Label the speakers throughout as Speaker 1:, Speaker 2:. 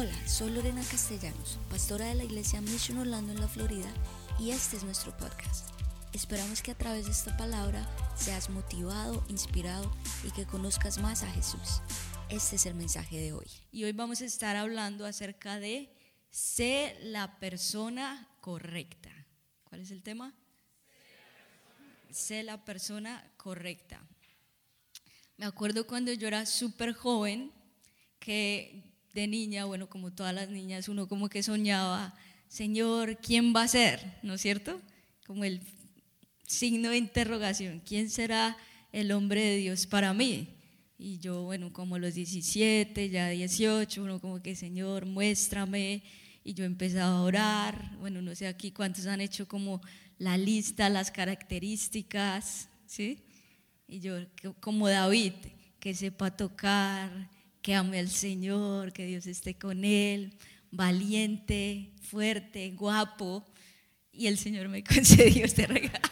Speaker 1: Hola, soy Lorena Castellanos, pastora de la iglesia Mission Orlando en la Florida y este es nuestro podcast. Esperamos que a través de esta palabra seas motivado, inspirado y que conozcas más a Jesús. Este es el mensaje de hoy.
Speaker 2: Y hoy vamos a estar hablando acerca de sé la persona correcta. ¿Cuál es el tema? Sé la persona correcta. Me acuerdo cuando yo era súper joven que de niña, bueno, como todas las niñas, uno como que soñaba, Señor, ¿quién va a ser? ¿No es cierto? Como el signo de interrogación, ¿quién será el hombre de Dios para mí? Y yo, bueno, como los 17, ya 18, uno como que, Señor, muéstrame. Y yo empezaba a orar. Bueno, no sé aquí cuántos han hecho como la lista, las características, ¿sí? Y yo, como David, que sepa tocar, que ame al Señor, que Dios esté con él, valiente, fuerte, guapo. Y el Señor me concedió este regalo.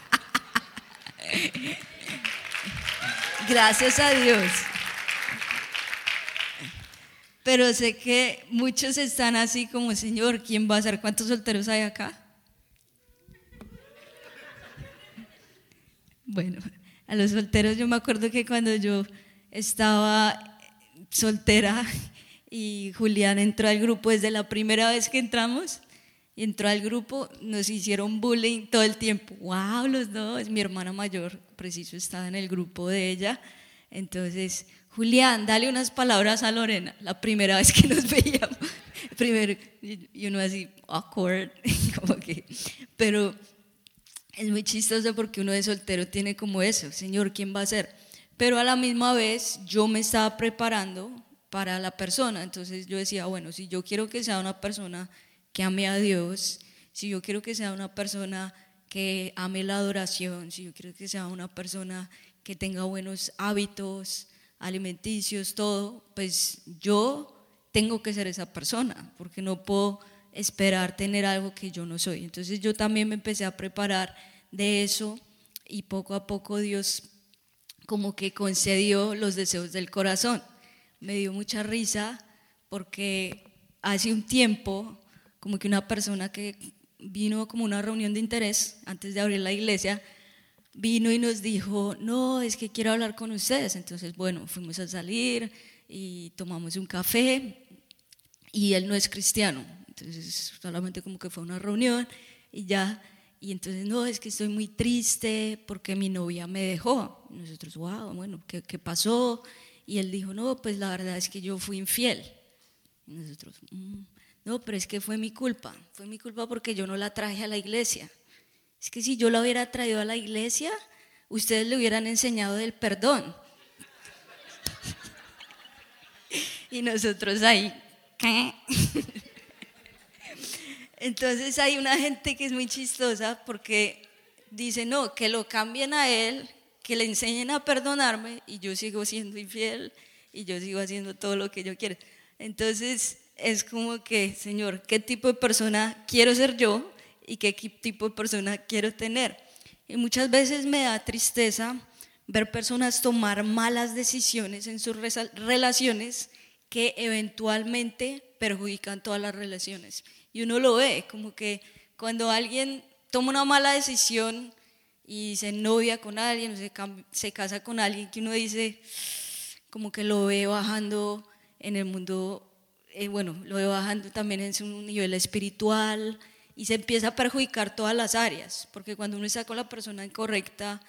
Speaker 2: Gracias a Dios. Pero sé que muchos están así como, Señor, ¿quién va a ser? ¿Cuántos solteros hay acá? Bueno, a los solteros yo me acuerdo que cuando yo estaba soltera y Julián entró al grupo desde la primera vez que entramos. Entró al grupo, nos hicieron bullying todo el tiempo. ¡Wow! Los dos. Mi hermana mayor, preciso, estaba en el grupo de ella. Entonces, Julián, dale unas palabras a Lorena. La primera vez que nos veíamos. Primero, y uno así, awkward. Como que, pero es muy chistoso porque uno de soltero tiene como eso. Señor, ¿quién va a ser? Pero a la misma vez yo me estaba preparando para la persona. Entonces yo decía, bueno, si yo quiero que sea una persona que ame a Dios, si yo quiero que sea una persona que ame la adoración, si yo quiero que sea una persona que tenga buenos hábitos alimenticios, todo, pues yo tengo que ser esa persona, porque no puedo esperar tener algo que yo no soy. Entonces yo también me empecé a preparar de eso y poco a poco Dios como que concedió los deseos del corazón. Me dio mucha risa porque hace un tiempo, como que una persona que vino como una reunión de interés antes de abrir la iglesia, vino y nos dijo, no, es que quiero hablar con ustedes. Entonces, bueno, fuimos a salir y tomamos un café y él no es cristiano. Entonces, solamente como que fue una reunión y ya y entonces, no, es que estoy muy triste porque mi novia me dejó. nosotros, wow, bueno, ¿qué, ¿qué, pasó? Y él dijo, no, pues la verdad es que yo fui infiel. Y nosotros, mm, no, pero es que fue mi culpa. Fue mi culpa porque yo no la traje a la iglesia. Es que si yo la hubiera traído a la iglesia, ustedes le hubieran enseñado del perdón. y nosotros ahí, ¿qué? Entonces hay una gente que es muy chistosa porque dice, no, que lo cambien a él, que le enseñen a perdonarme y yo sigo siendo infiel y yo sigo haciendo todo lo que yo quiero. Entonces es como que, Señor, ¿qué tipo de persona quiero ser yo y qué tipo de persona quiero tener? Y muchas veces me da tristeza ver personas tomar malas decisiones en sus relaciones que eventualmente perjudican todas las relaciones. Y uno lo ve, como que cuando alguien toma una mala decisión y se novia con alguien o se, se casa con alguien, que uno dice, como que lo ve bajando en el mundo, eh, bueno, lo ve bajando también en su nivel espiritual y se empieza a perjudicar todas las áreas, porque cuando uno está con la persona incorrecta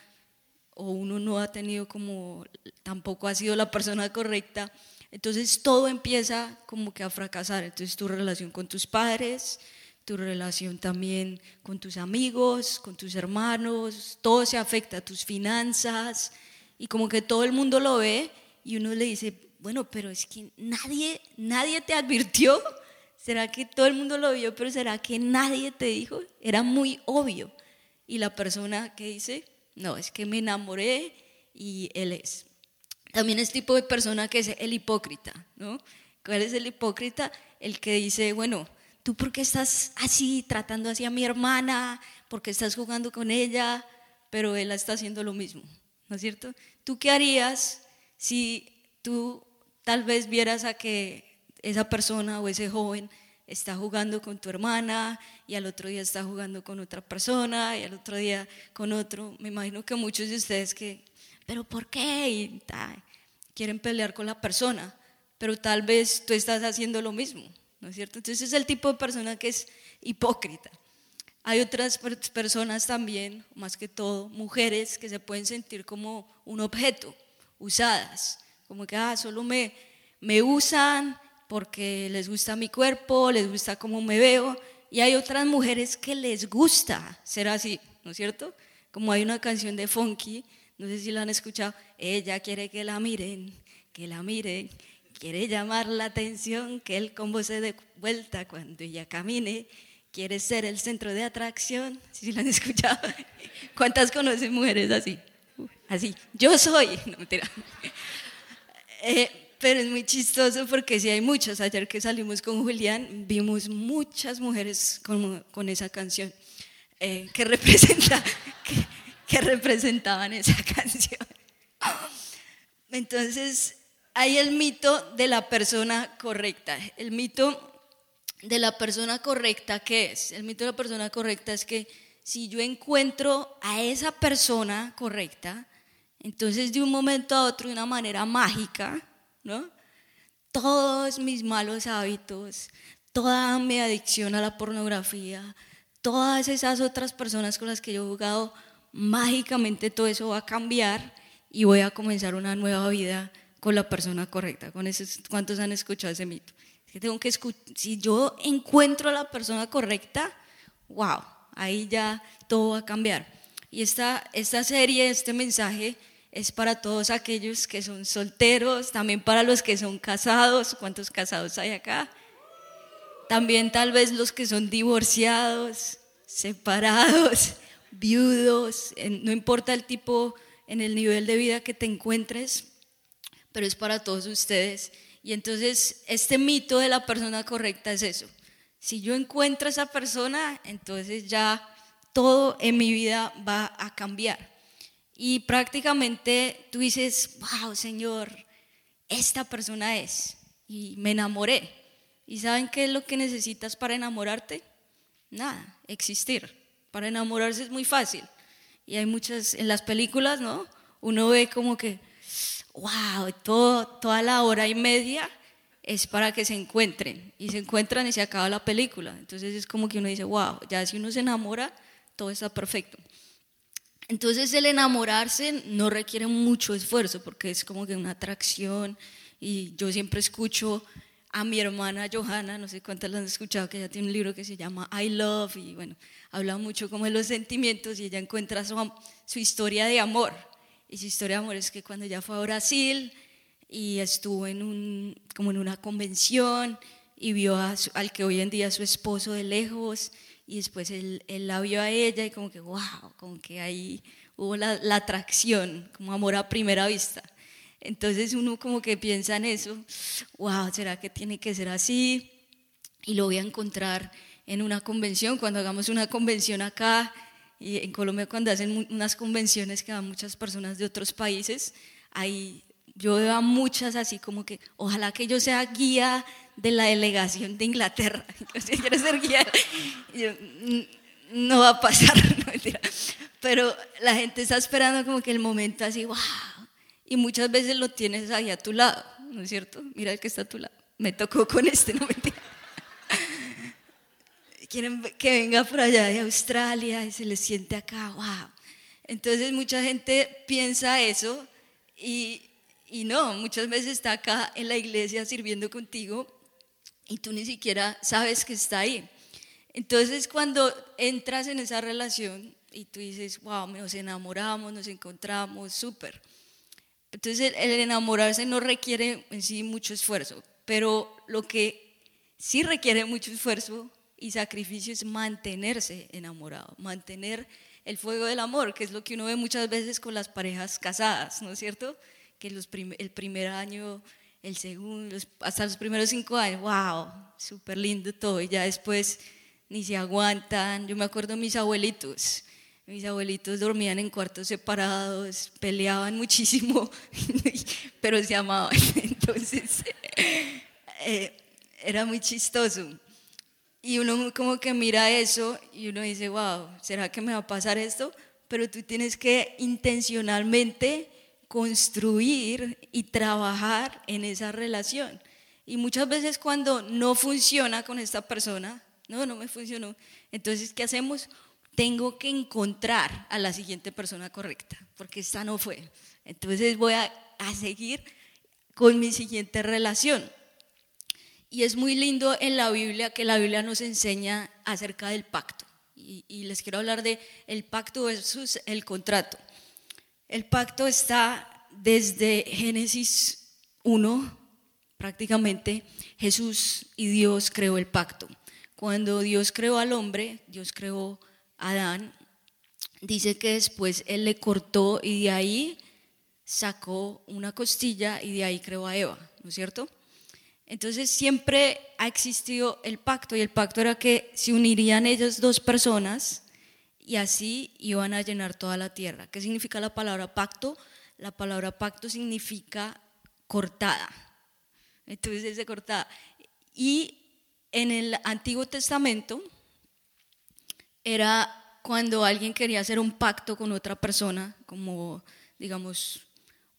Speaker 2: o uno no ha tenido como, tampoco ha sido la persona correcta, entonces todo empieza como que a fracasar. Entonces tu relación con tus padres, tu relación también con tus amigos, con tus hermanos, todo se afecta, tus finanzas, y como que todo el mundo lo ve y uno le dice, bueno, pero es que nadie, nadie te advirtió. ¿Será que todo el mundo lo vio, pero será que nadie te dijo? Era muy obvio. Y la persona que dice, no, es que me enamoré y él es. También es tipo de persona que es el hipócrita, ¿no? ¿Cuál es el hipócrita? El que dice, bueno, ¿tú por qué estás así, tratando así a mi hermana? ¿Por qué estás jugando con ella? Pero él está haciendo lo mismo, ¿no es cierto? ¿Tú qué harías si tú tal vez vieras a que esa persona o ese joven está jugando con tu hermana y al otro día está jugando con otra persona y al otro día con otro. Me imagino que muchos de ustedes que, pero ¿por qué? Y, quieren pelear con la persona, pero tal vez tú estás haciendo lo mismo, ¿no es cierto? Entonces es el tipo de persona que es hipócrita. Hay otras personas también, más que todo, mujeres que se pueden sentir como un objeto, usadas, como que ah, solo me, me usan porque les gusta mi cuerpo, les gusta cómo me veo, y hay otras mujeres que les gusta ser así, ¿no es cierto? Como hay una canción de Funky, no sé si la han escuchado, ella quiere que la miren, que la miren, quiere llamar la atención, que el combo se dé vuelta cuando ella camine, quiere ser el centro de atracción, si la han escuchado. ¿Cuántas conocen mujeres así? Así, yo soy, no mentira. Eh, pero es muy chistoso porque sí hay muchas. Ayer que salimos con Julián, vimos muchas mujeres con, con esa canción eh, que, representa, que, representaban esa canción. Entonces, hay el mito de la persona correcta. El mito de la persona correcta, ¿qué es? El mito de la persona correcta es que si yo encuentro a esa persona correcta, entonces de un momento a otro, de una manera mágica, ¿no? Todos mis malos hábitos, toda mi adicción a la pornografía, todas esas otras personas con las que yo he jugado, mágicamente todo eso va a cambiar y voy a comenzar una nueva vida con la persona correcta. Con esos, ¿Cuántos han escuchado ese mito? que tengo que si yo encuentro a la persona correcta, wow, ahí ya todo va a cambiar. Y esta, esta serie, este mensaje es para todos aquellos que son solteros, también para los que son casados. ¿Cuántos casados hay acá? También tal vez los que son divorciados, separados, viudos, no importa el tipo, en el nivel de vida que te encuentres, pero es para todos ustedes. Y entonces este mito de la persona correcta es eso. Si yo encuentro a esa persona, entonces ya todo en mi vida va a cambiar. Y prácticamente tú dices, wow, Señor, esta persona es. Y me enamoré. ¿Y saben qué es lo que necesitas para enamorarte? Nada, existir. Para enamorarse es muy fácil. Y hay muchas, en las películas, ¿no? Uno ve como que, wow, toda la hora y media es para que se encuentren. Y se encuentran y se acaba la película. Entonces es como que uno dice, wow, ya si uno se enamora, todo está perfecto. Entonces el enamorarse no requiere mucho esfuerzo porque es como que una atracción y yo siempre escucho a mi hermana Johanna, no sé cuántas la han escuchado, que ella tiene un libro que se llama I Love y bueno, habla mucho como de los sentimientos y ella encuentra su, su historia de amor. Y su historia de amor es que cuando ella fue a Brasil y estuvo en un, como en una convención y vio al que hoy en día es su esposo de lejos y después él, él, la vio a ella y como que, wow, como que ahí hubo la, la, atracción, como amor a primera vista. Entonces uno como que piensa en eso, wow, ¿será que tiene que ser así? Y lo voy a encontrar en una convención, cuando hagamos una convención acá, y en Colombia cuando hacen unas convenciones que van muchas personas de otros países, ahí yo veo a muchas así como que, ojalá que yo sea guía de la delegación de Inglaterra. Si quiero ser guía, mm, no va a pasar, Pero la gente está esperando como que el momento así, wow. Y muchas veces lo tienes ahí a tu lado, ¿no es cierto? Mira el que está a tu lado. Me tocó con este, no mentira. Quieren que venga por allá de Australia y se le siente acá, wow. Entonces mucha gente piensa eso y, y no, muchas veces está acá en la iglesia sirviendo contigo y tú ni siquiera sabes que está ahí. Entonces cuando entras en esa relación y tú dices, wow, nos enamoramos, nos encontramos, súper. Entonces el enamorarse no requiere en sí mucho esfuerzo, pero lo que sí requiere mucho esfuerzo y sacrificio es mantenerse enamorado, mantener el fuego del amor, que es lo que uno ve muchas veces con las parejas casadas, ¿no es cierto? Que el primer año el segundo, hasta los primeros cinco años, wow, súper lindo todo, y ya después ni se aguantan. Yo me acuerdo de mis abuelitos, mis abuelitos dormían en cuartos separados, peleaban muchísimo, pero se amaban. Entonces, eh, era muy chistoso. Y uno como que mira eso y uno dice, wow, ¿será que me va a pasar esto? Pero tú tienes que intencionalmente construir y trabajar en esa relación. Y muchas veces cuando no funciona con esta persona, no, no me funcionó, entonces ¿qué hacemos? Tengo que encontrar a la siguiente persona correcta, porque esta no fue. Entonces voy a, a seguir con mi siguiente relación. Y es muy lindo en la Biblia que la Biblia nos enseña acerca del pacto. Y, les quiero hablar de el pacto versus el contrato. El pacto está desde Génesis 1, prácticamente Jesús y Dios creó el pacto. Cuando Dios creó al hombre, Dios creó Adán, dice que después Él le cortó y de ahí sacó una costilla y de ahí creó a Eva, ¿no es cierto? Entonces siempre ha existido el pacto y el pacto era que se unirían ellas dos personas y así iban a llenar toda la tierra. ¿Qué significa la palabra pacto? La palabra pacto significa cortada. Entonces es de cortada. Y en el Antiguo Testamento era cuando alguien quería hacer un pacto con otra persona, como digamos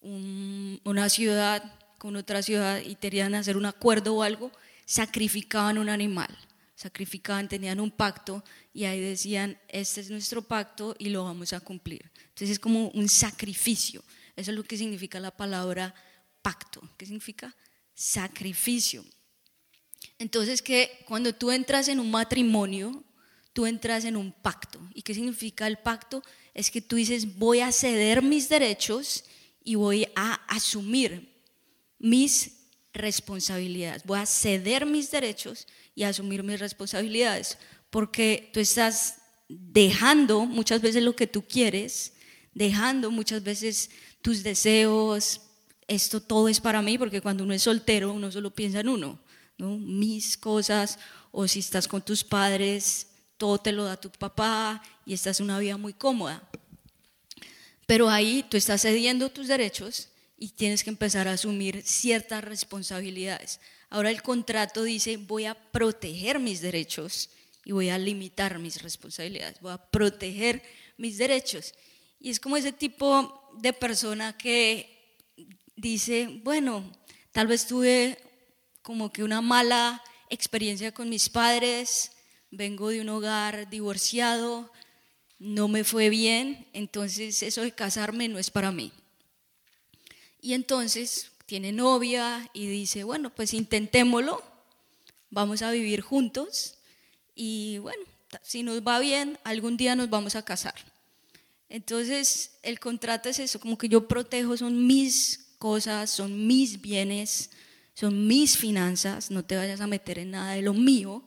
Speaker 2: una ciudad con otra ciudad y querían hacer un acuerdo o algo, sacrificaban un animal, sacrificaban, tenían un pacto y ahí decían, este es nuestro pacto y lo vamos a cumplir. Entonces es como un sacrificio, eso es lo que significa la palabra pacto. ¿Qué significa? Sacrificio. Entonces que cuando tú entras en un matrimonio, tú entras en un pacto. ¿Y qué significa el pacto? Es que tú dices, voy a ceder mis derechos y voy a asumir mis responsabilidades, voy a ceder mis derechos y asumir mis responsabilidades, porque tú estás dejando muchas veces lo que tú quieres, dejando muchas veces tus deseos, esto todo es para mí, porque cuando uno es soltero uno solo piensa en uno, ¿no? mis cosas, o si estás con tus padres, todo te lo da tu papá y estás en una vida muy cómoda. Pero ahí tú estás cediendo tus derechos y tienes que empezar a asumir ciertas responsabilidades. Ahora el contrato dice, voy a proteger mis derechos y voy a limitar mis responsabilidades, voy a proteger mis derechos. Y es como ese tipo de persona que dice, bueno, tal vez tuve como que una mala experiencia con mis padres, vengo de un hogar divorciado, no me fue bien, entonces eso de casarme no es para mí. Y entonces tiene novia y dice, bueno, pues intentémoslo, vamos a vivir juntos y bueno, si nos va bien, algún día nos vamos a casar. Entonces el contrato es eso, como que yo protejo, son mis cosas, son mis bienes, son mis finanzas, no te vayas a meter en nada de lo mío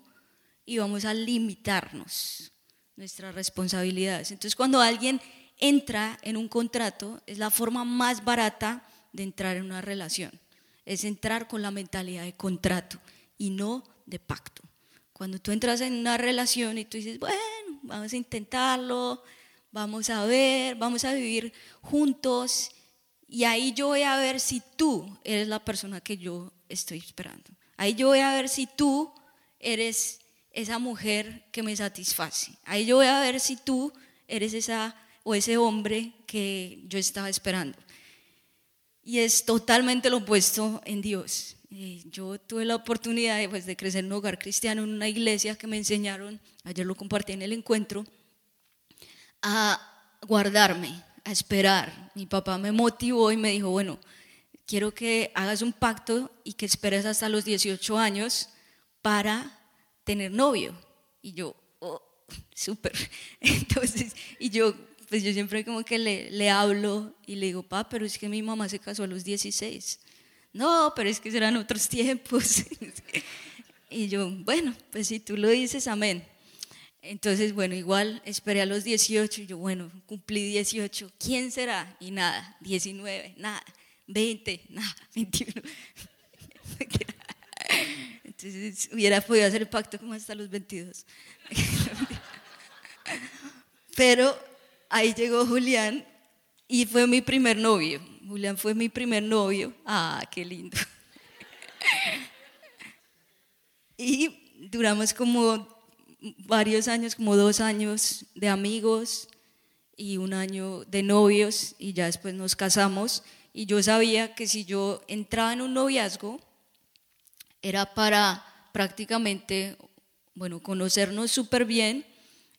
Speaker 2: y vamos a limitarnos nuestras responsabilidades. Entonces cuando alguien entra en un contrato, es la forma más barata de entrar en una relación. Es entrar con la mentalidad de contrato y no de pacto. Cuando tú entras en una relación y tú dices, bueno, vamos a intentarlo, vamos a ver, vamos a vivir juntos y ahí yo voy a ver si tú eres la persona que yo estoy esperando. Ahí yo voy a ver si tú eres esa mujer que me satisface. Ahí yo voy a ver si tú eres esa o ese hombre que yo estaba esperando y es totalmente lo opuesto en Dios. Eh, yo tuve la oportunidad de, pues, de crecer en un hogar cristiano, en una iglesia que me enseñaron, ayer lo compartí en el encuentro, a guardarme, a esperar. Mi papá me motivó y me dijo, bueno, quiero que hagas un pacto y que esperes hasta los 18 años para tener novio. Y yo, oh, súper. Entonces, y yo pues yo siempre como que le, le hablo y le digo, pa, pero es que mi mamá se casó a los 16. No, pero es que serán otros tiempos. y yo, bueno, pues si tú lo dices, amén. Entonces, bueno, igual esperé a los 18 y yo, bueno, cumplí 18. ¿Quién será? Y nada, 19, nada, 20, nada, 21. Entonces hubiera podido hacer el pacto como hasta los 22. Pero ahí llegó Julián y fue mi primer novio. Julián fue mi primer novio. Ah, qué lindo. Y duramos como varios años, como dos años de amigos y un año de novios y ya después nos casamos. Y yo sabía que si yo entraba en un noviazgo era para prácticamente, bueno, conocernos súper bien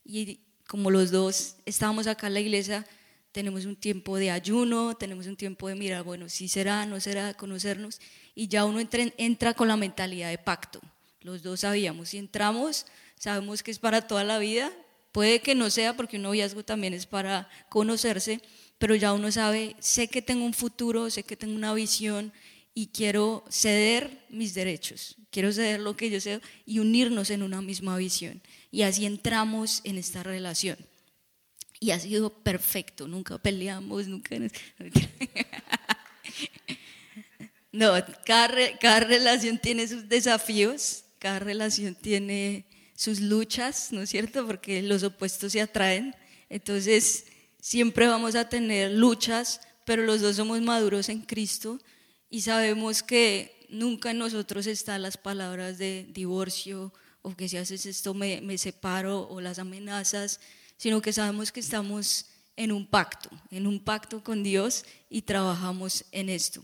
Speaker 2: y como los dos estábamos acá en la iglesia, tenemos un tiempo de ayuno, tenemos un tiempo de mirar, bueno, si será, no será, conocernos, y ya uno entra, entra con la mentalidad de pacto. Los dos sabíamos, si entramos, sabemos que es para toda la vida, puede que no sea porque un noviazgo también es para conocerse, pero ya uno sabe, sé que tengo un futuro, sé que tengo una visión y quiero ceder mis derechos, quiero ceder lo que yo sé y unirnos en una misma visión. Y así entramos en esta relación. Y ha sido perfecto, nunca peleamos, nunca... No, cada, cada relación tiene sus desafíos, cada relación tiene sus luchas, ¿no es cierto? Porque los opuestos se atraen. Entonces, siempre vamos a tener luchas, pero los dos somos maduros en Cristo y sabemos que nunca en nosotros están las palabras de divorcio o que si haces esto me, me separo o las amenazas, sino que sabemos que estamos en un pacto, en un pacto con Dios y trabajamos en esto.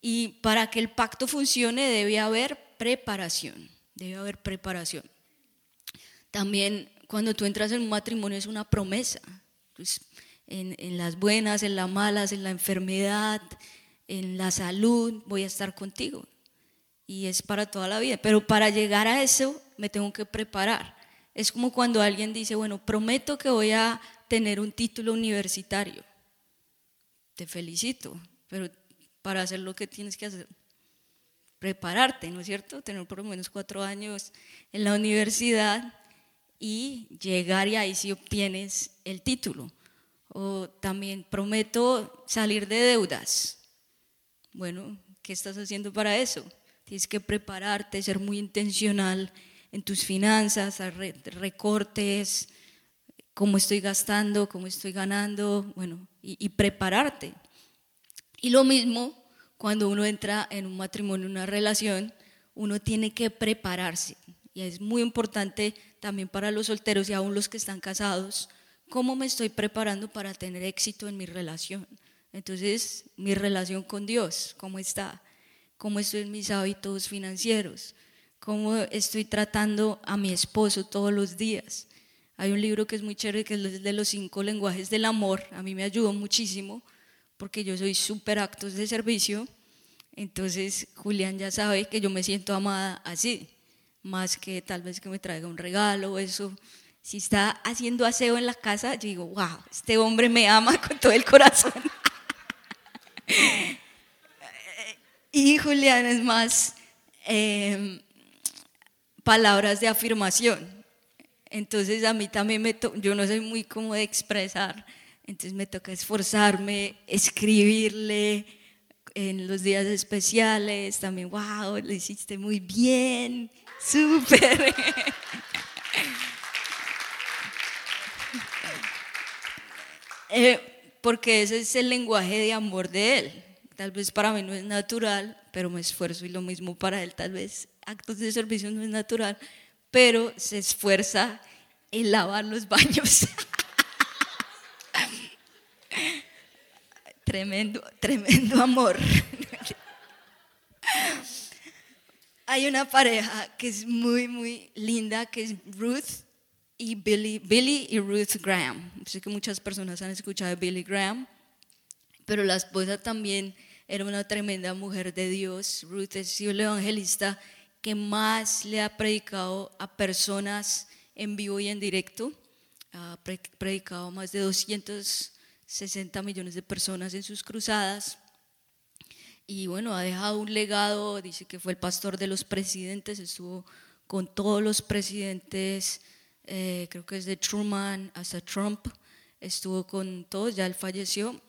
Speaker 2: Y para que el pacto funcione debe haber preparación, debe haber preparación. También cuando tú entras en un matrimonio es una promesa, pues, en, en las buenas, en las malas, en la enfermedad, en la salud, voy a estar contigo. Y es para toda la vida. Pero para llegar a eso me tengo que preparar. Es como cuando alguien dice, bueno, prometo que voy a tener un título universitario. Te felicito, pero para hacer lo que tienes que hacer, prepararte, ¿no es cierto? Tener por lo menos cuatro años en la universidad y llegar y ahí sí obtienes el título. O también prometo salir de deudas. Bueno, ¿qué estás haciendo para eso? Tienes que prepararte, ser muy intencional en tus finanzas, recortes, cómo estoy gastando, cómo estoy ganando, bueno, y, prepararte. Y lo mismo cuando uno entra en un matrimonio, en una relación, uno tiene que prepararse. Y es muy importante también para los solteros y aún los que están casados, cómo me estoy preparando para tener éxito en mi relación. Entonces, mi relación con Dios, ¿cómo está? ¿Cómo estoy en mis hábitos financieros? cómo estoy tratando a mi esposo todos los días. Hay un libro que es muy chévere, que es de los cinco lenguajes del amor. A mí me ayudó muchísimo porque yo soy súper actos de servicio. Entonces Julián ya sabe que yo me siento amada así, más que tal vez que me traiga un regalo o eso. Si está haciendo aseo en la casa, yo digo, wow, este hombre me ama con todo el corazón. y Julián es más, eh, palabras de afirmación. Entonces a mí también me yo no soy muy como de expresar, entonces me toca esforzarme, escribirle en los días especiales, también, wow, lo hiciste muy bien, súper. Eh, porque ese es el lenguaje de amor de él. Tal vez para mí no es natural, pero me esfuerzo y lo mismo para él tal vez actos de servicio no es natural, pero se esfuerza en lavar los baños. tremendo, tremendo amor. Hay una pareja que es muy, muy linda, que es Ruth y Billy, Billy y Ruth Graham. Sé que muchas personas han escuchado de Billy Graham, pero la esposa también era una tremenda mujer de Dios. Ruth es el evangelista que más le ha predicado a personas en vivo y en directo. Ha predicado a más de 260 millones de personas en sus cruzadas. Y bueno, ha dejado un legado, dice que fue el pastor de los presidentes, estuvo con todos los presidentes, eh, creo que es de Truman hasta Trump, estuvo con todos, ya él falleció.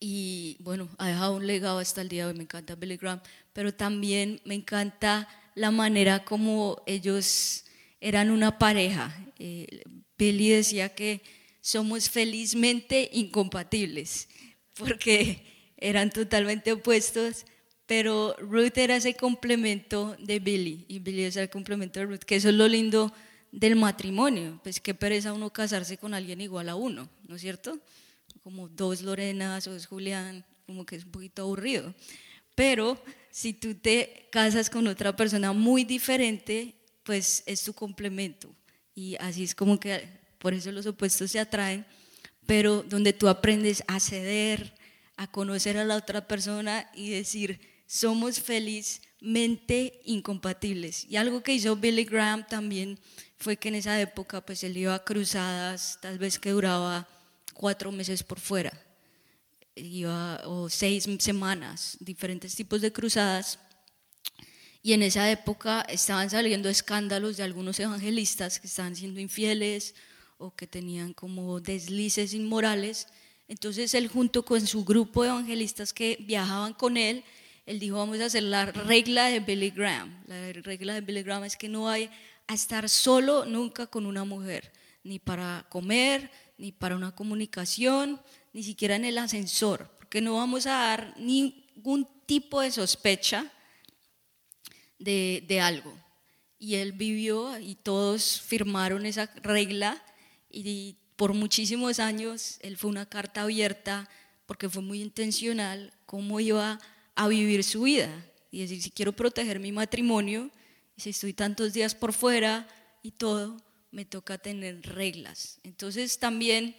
Speaker 2: Y bueno, ha dejado un legado hasta el día de hoy, me encanta Billy Graham pero también me encanta la manera como ellos eran una pareja. Eh, Billy decía que somos felizmente incompatibles, porque eran totalmente opuestos, pero Ruth era ese complemento de Billy y Billy es el complemento de Ruth, que eso es lo lindo del matrimonio, pues qué pereza uno casarse con alguien igual a uno, ¿no es cierto? Como dos Lorenas o dos Julián, como que es un poquito aburrido. Pero si tú te casas con otra persona muy diferente, pues es tu complemento. Y así es como que por eso los opuestos se atraen, pero donde tú aprendes a ceder, a conocer a la otra persona y decir, somos felizmente incompatibles. Y algo que hizo Billy Graham también fue que en esa época pues él iba a cruzadas, tal vez que duraba cuatro meses por fuera, iba, o seis semanas, diferentes tipos de cruzadas. Y en esa época estaban saliendo escándalos de algunos evangelistas que estaban siendo infieles o que tenían como deslices inmorales. Entonces él junto con su grupo de evangelistas que viajaban con él, él dijo, vamos a hacer la regla de Billy Graham. La regla de Billy Graham es que no hay a estar solo nunca con una mujer, ni para comer, ni para una comunicación, ni siquiera en el ascensor, porque no vamos a dar ningún tipo de sospecha de, de algo. Y él vivió y todos firmaron esa regla y por muchísimos años él fue una carta abierta porque fue muy intencional cómo iba a vivir su vida. Y decir, si quiero proteger mi matrimonio, si estoy tantos días por fuera y todo, me toca tener reglas. Entonces también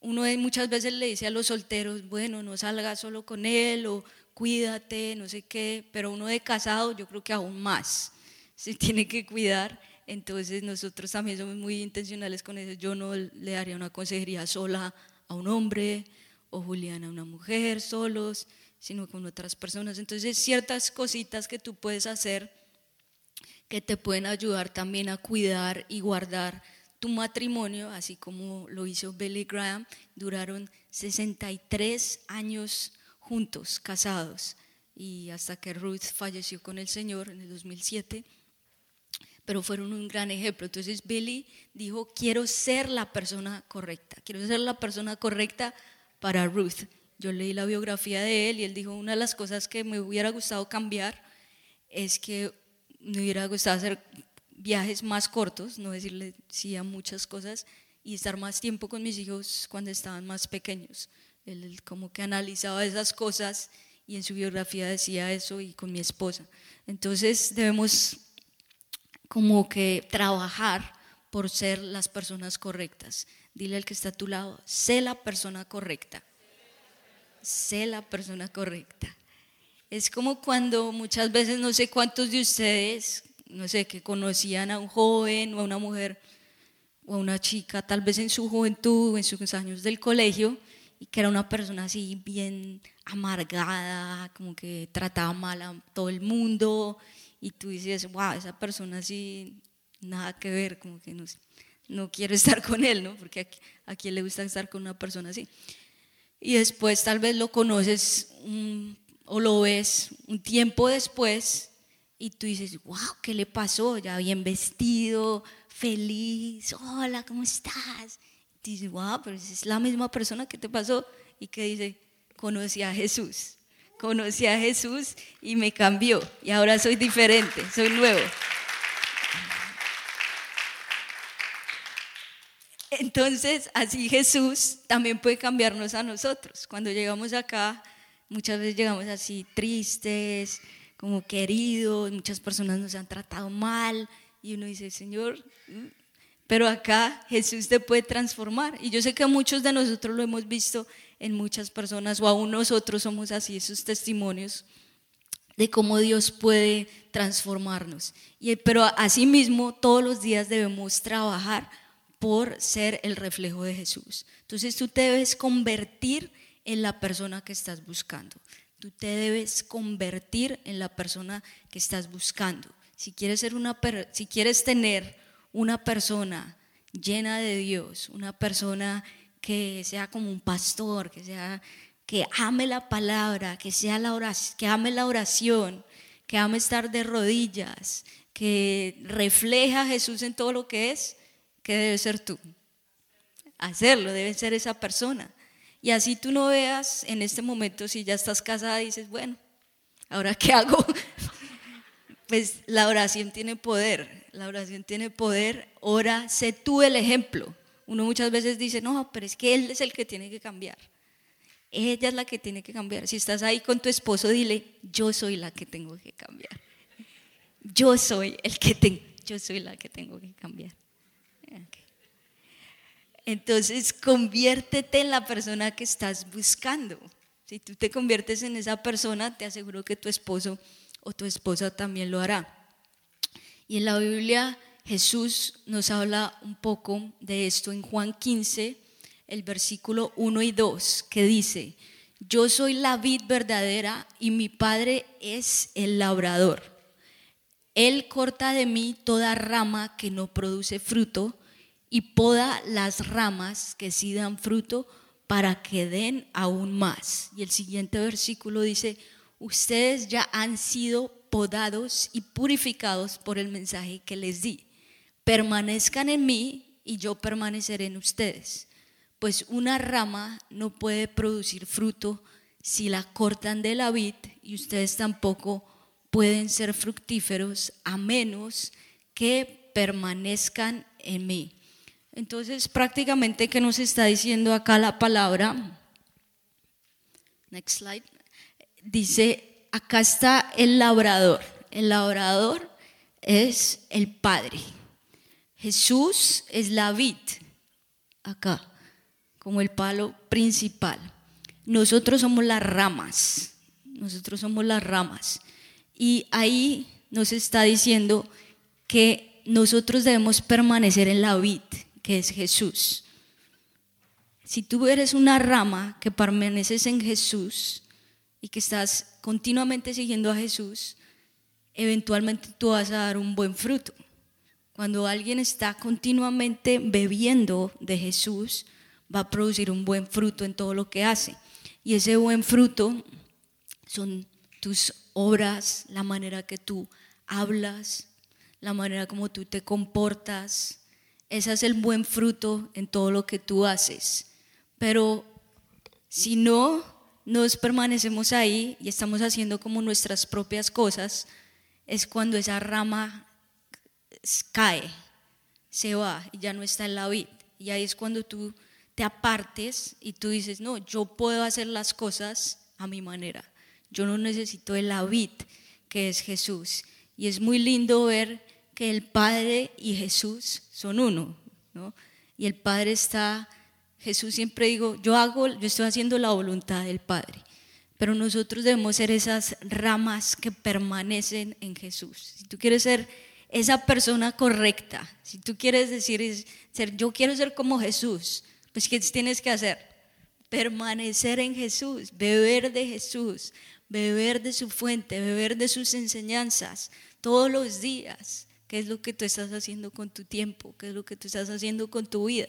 Speaker 2: uno muchas veces le dice a los solteros, bueno, no salgas solo con él o cuídate, no sé qué, pero uno de casado yo creo que aún más se tiene que cuidar. Entonces nosotros también somos muy intencionales con eso. Yo no le daría una consejería sola a un hombre o Juliana a una mujer solos, sino con otras personas. Entonces ciertas cositas que tú puedes hacer que te pueden ayudar también a cuidar y guardar tu matrimonio, así como lo hizo Billy Graham. Duraron 63 años juntos, casados, y hasta que Ruth falleció con el Señor en el 2007 pero fueron un gran ejemplo. Entonces Billy dijo, quiero ser la persona correcta, quiero ser la persona correcta para Ruth. Yo leí la biografía de él y él dijo, una de las cosas que me hubiera gustado cambiar es que me hubiera gustado hacer viajes más cortos, no decirle sí a muchas cosas y estar más tiempo con mis hijos cuando estaban más pequeños. Él como que analizaba esas cosas y en su biografía decía eso y con mi esposa. Entonces debemos como que trabajar por ser las personas correctas. Dile al que está a tu lado, sé la persona correcta. Sé la persona correcta. Es como cuando muchas veces, no sé cuántos de ustedes, no sé, que conocían a un joven o a una mujer o a una chica, tal vez en su juventud, en sus años del colegio, y que era una persona así bien amargada, como que trataba mal a todo el mundo, y tú dices, wow, esa persona así, nada que ver, como que no, no quiero estar con él, ¿no? Porque a, a quién le gusta estar con una persona así. Y después tal vez lo conoces un o lo ves un tiempo después y tú dices, wow, ¿qué le pasó? Ya bien vestido, feliz, hola, ¿cómo estás? Y dices, wow, pero es la misma persona que te pasó y que dice, conocí a Jesús, conocí a Jesús y me cambió y ahora soy diferente, soy nuevo. Entonces, así Jesús también puede cambiarnos a nosotros. Cuando llegamos acá, Muchas veces llegamos así tristes, como queridos, muchas personas nos han tratado mal y uno dice, Señor, mm". pero acá Jesús te puede transformar. Y yo sé que muchos de nosotros lo hemos visto en muchas personas o aún nosotros somos así, esos testimonios de cómo Dios puede transformarnos. Y, pero asimismo todos los días debemos trabajar por ser el reflejo de Jesús. Entonces tú te debes convertir en la persona que estás buscando. Tú te debes convertir en la persona que estás buscando. Si quieres, ser una si quieres tener una persona llena de Dios, una persona que sea como un pastor, que sea que ame la palabra, que sea la oración, que ame la oración, que ame estar de rodillas, que refleja a Jesús en todo lo que es, ¿qué debe ser tú? Hacerlo, debe ser esa persona. Y así tú no veas en este momento si ya estás casada dices, bueno, ¿Ahora qué hago? Pues la oración tiene poder, la oración tiene poder, ora, sé tú el ejemplo. Uno muchas veces dice, no, pero es que él es el que tiene que cambiar. Ella es la que tiene que cambiar. Si estás ahí con tu esposo, dile, yo soy la que tengo que cambiar. Yo soy el que tengo, yo soy la que tengo que cambiar. Entonces, conviértete en la persona que estás buscando. Si tú te conviertes en esa persona, te aseguro que tu esposo o tu esposa también lo hará. Y en la Biblia Jesús nos habla un poco de esto en Juan 15, el versículo 1 y 2, que dice, yo soy la vid verdadera y mi Padre es el labrador. Él corta de mí toda rama que no produce fruto y poda las ramas que sí dan fruto para que den aún más. Y el siguiente versículo dice, ustedes ya han sido podados y purificados por el mensaje que les di. Permanezcan en mí y yo permaneceré en ustedes. Pues una rama no puede producir fruto si la cortan de la vid y ustedes tampoco pueden ser fructíferos a menos que permanezcan en mí. Entonces, prácticamente, ¿qué nos está diciendo acá la palabra? Next slide. Dice, acá está el labrador. El labrador es el Padre. Jesús es la vid, acá, como el palo principal. Nosotros somos las ramas. Nosotros somos las ramas. Y ahí nos está diciendo que nosotros debemos permanecer en la vid que es Jesús. Si tú eres una rama que permaneces en Jesús y que estás continuamente siguiendo a Jesús, eventualmente tú vas a dar un buen fruto. Cuando alguien está continuamente bebiendo de Jesús, va a producir un buen fruto en todo lo que hace. Y ese buen fruto son tus obras, la manera que tú hablas, la manera como tú te comportas, ese es el buen fruto en todo lo que tú haces. Pero si no nos permanecemos ahí y estamos haciendo como nuestras propias cosas, es cuando esa rama cae, se va y ya no está en la vid. Y ahí es cuando tú te apartes y tú dices, no, yo puedo hacer las cosas a mi manera. Yo no necesito el vid, que es Jesús. Y es muy lindo ver que el Padre y Jesús son uno, ¿no? Y el Padre está, Jesús siempre digo, yo hago, yo estoy haciendo la voluntad del Padre, pero nosotros debemos ser esas ramas que permanecen en Jesús. Si tú quieres ser esa persona correcta, si tú quieres decir, ser, yo quiero ser como Jesús, pues ¿qué tienes que hacer? Permanecer en Jesús, beber de Jesús, beber de su fuente, beber de sus enseñanzas todos los días qué es lo que tú estás haciendo con tu tiempo, qué es lo que tú estás haciendo con tu vida.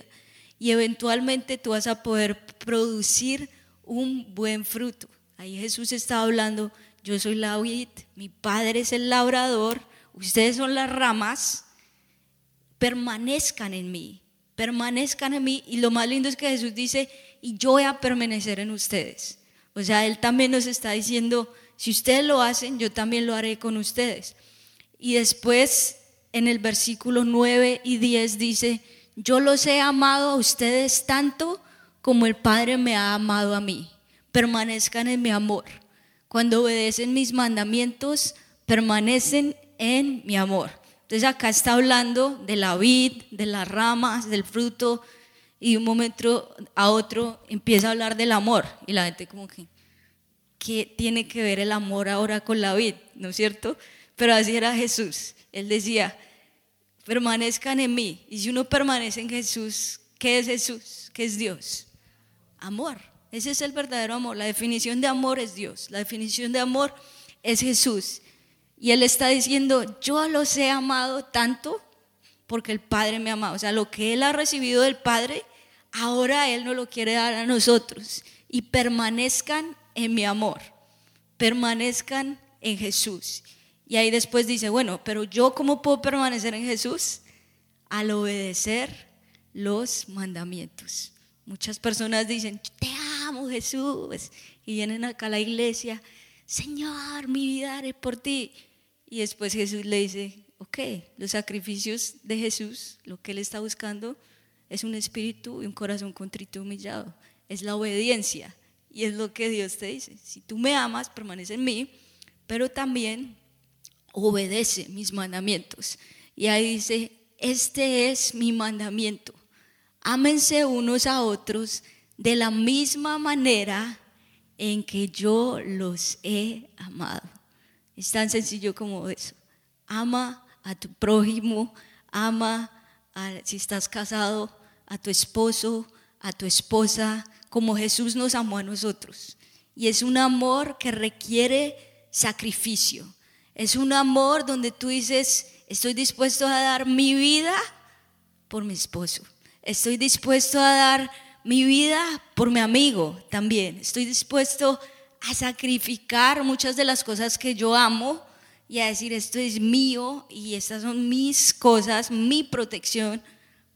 Speaker 2: Y eventualmente tú vas a poder producir un buen fruto. Ahí Jesús está hablando, yo soy la vid, mi padre es el labrador, ustedes son las ramas, permanezcan en mí, permanezcan en mí. Y lo más lindo es que Jesús dice, y yo voy a permanecer en ustedes. O sea, Él también nos está diciendo, si ustedes lo hacen, yo también lo haré con ustedes. Y después en el versículo 9 y 10 dice, yo los he amado a ustedes tanto como el Padre me ha amado a mí. Permanezcan en mi amor. Cuando obedecen mis mandamientos, permanecen en mi amor. Entonces acá está hablando de la vid, de las ramas, del fruto, y de un momento a otro empieza a hablar del amor. Y la gente como que, ¿qué tiene que ver el amor ahora con la vid? ¿No es cierto? Pero así era Jesús. Él decía, permanezcan en mí. Y si uno permanece en Jesús, ¿qué es Jesús? ¿Qué es Dios? Amor. Ese es el verdadero amor. La definición de amor es Dios. La definición de amor es Jesús. Y Él está diciendo, yo los he amado tanto porque el Padre me amado. O sea, lo que Él ha recibido del Padre, ahora Él no lo quiere dar a nosotros. Y permanezcan en mi amor. Permanezcan en Jesús. Y ahí después dice, bueno, pero yo cómo puedo permanecer en Jesús? Al obedecer los mandamientos. Muchas personas dicen, te amo Jesús. Y vienen acá a la iglesia, Señor, mi vida haré por ti. Y después Jesús le dice, ok, los sacrificios de Jesús, lo que Él está buscando es un espíritu y un corazón contrito y humillado. Es la obediencia. Y es lo que Dios te dice. Si tú me amas, permanece en mí, pero también obedece mis mandamientos. Y ahí dice, este es mi mandamiento. Ámense unos a otros de la misma manera en que yo los he amado. Es tan sencillo como eso. Ama a tu prójimo, ama a, si estás casado, a tu esposo, a tu esposa, como Jesús nos amó a nosotros. Y es un amor que requiere sacrificio. Es un amor donde tú dices, estoy dispuesto a dar mi vida por mi esposo. Estoy dispuesto a dar mi vida por mi amigo también. Estoy dispuesto a sacrificar muchas de las cosas que yo amo y a decir esto es mío y estas son mis cosas, mi protección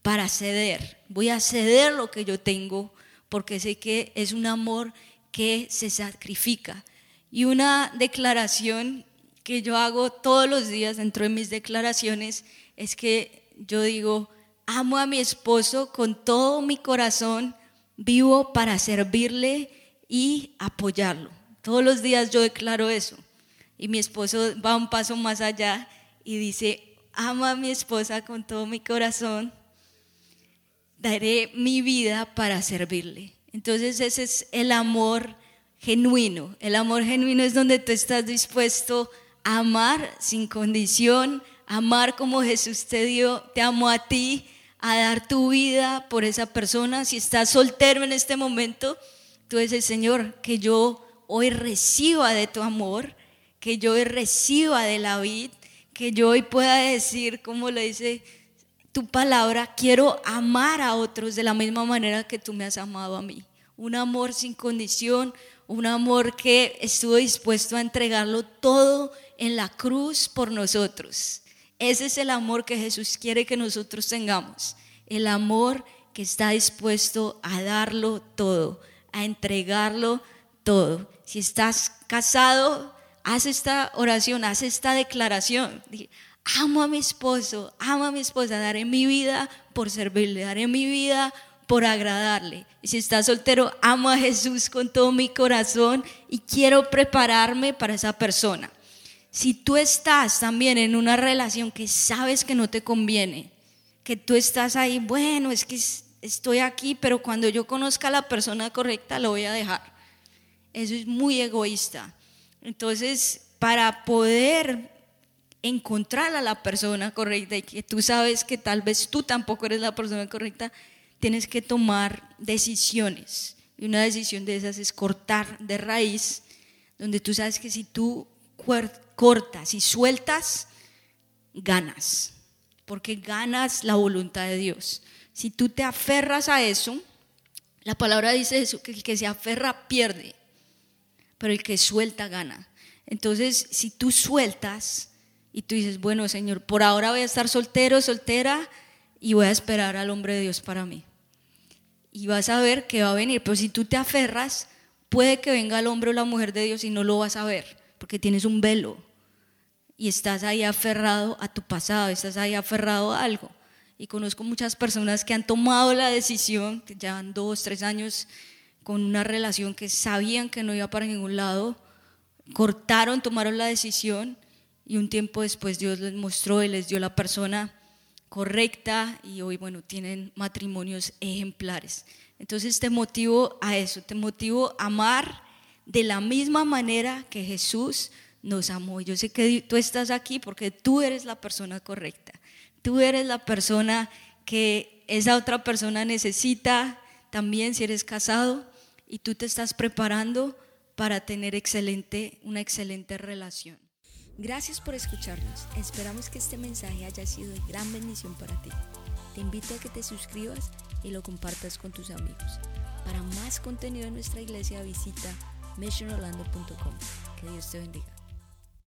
Speaker 2: para ceder. Voy a ceder lo que yo tengo porque sé que es un amor que se sacrifica. Y una declaración que yo hago todos los días dentro de mis declaraciones es que yo digo, amo a mi esposo con todo mi corazón vivo para servirle y apoyarlo. Todos los días yo declaro eso. Y mi esposo va un paso más allá y dice, amo a mi esposa con todo mi corazón, daré mi vida para servirle. Entonces ese es el amor genuino. El amor genuino es donde tú estás dispuesto a amar sin condición, amar como Jesús te dio, te amó a ti, a dar tu vida por esa persona. Si estás soltero en este momento, tú dices, Señor, que yo hoy reciba de tu amor, que yo hoy reciba de la vida, que yo hoy pueda decir, como le dice tu palabra, quiero amar a otros de la misma manera que tú me has amado a mí. Un amor sin condición, un amor que estuvo dispuesto a entregarlo todo en la cruz por nosotros. Ese es el amor que Jesús quiere que nosotros tengamos. El amor que está dispuesto a darlo todo, a entregarlo todo. Si estás casado, haz esta oración, haz esta declaración. Amo a mi esposo, amo a mi esposa, daré mi vida por servirle, daré mi vida por agradarle. Y si estás soltero, amo a Jesús con todo mi corazón y quiero prepararme para esa persona. Si tú estás también en una relación que sabes que no te conviene, que tú estás ahí, bueno, es que estoy aquí, pero cuando yo conozca a la persona correcta lo voy a dejar. Eso es muy egoísta. Entonces, para poder encontrar a la persona correcta y que tú sabes que tal vez tú tampoco eres la persona correcta, tienes que tomar decisiones. Y una decisión de esas es cortar de raíz, donde tú sabes que si tú cortas y sueltas, ganas, porque ganas la voluntad de Dios. Si tú te aferras a eso, la palabra dice eso, que el que se aferra pierde, pero el que suelta gana. Entonces, si tú sueltas y tú dices, bueno, Señor, por ahora voy a estar soltero, soltera, y voy a esperar al hombre de Dios para mí. Y vas a ver que va a venir, pero si tú te aferras, puede que venga el hombre o la mujer de Dios y no lo vas a ver, porque tienes un velo y estás ahí aferrado a tu pasado, estás ahí aferrado a algo. Y conozco muchas personas que han tomado la decisión, que llevan dos, tres años con una relación que sabían que no iba para ningún lado, cortaron, tomaron la decisión y un tiempo después Dios les mostró y les dio la persona correcta y hoy, bueno, tienen matrimonios ejemplares. Entonces te motivo a eso, te motivo a amar de la misma manera que Jesús nos amó. Yo sé que tú estás aquí porque tú eres la persona correcta. Tú eres la persona que esa otra persona necesita también si eres casado y tú te estás preparando para tener excelente, una excelente relación.
Speaker 1: Gracias por escucharnos. Esperamos que este mensaje haya sido de gran bendición para ti. Te invito a que te suscribas y lo compartas con tus amigos. Para más contenido en nuestra iglesia visita missionorlando.com. Que Dios te bendiga.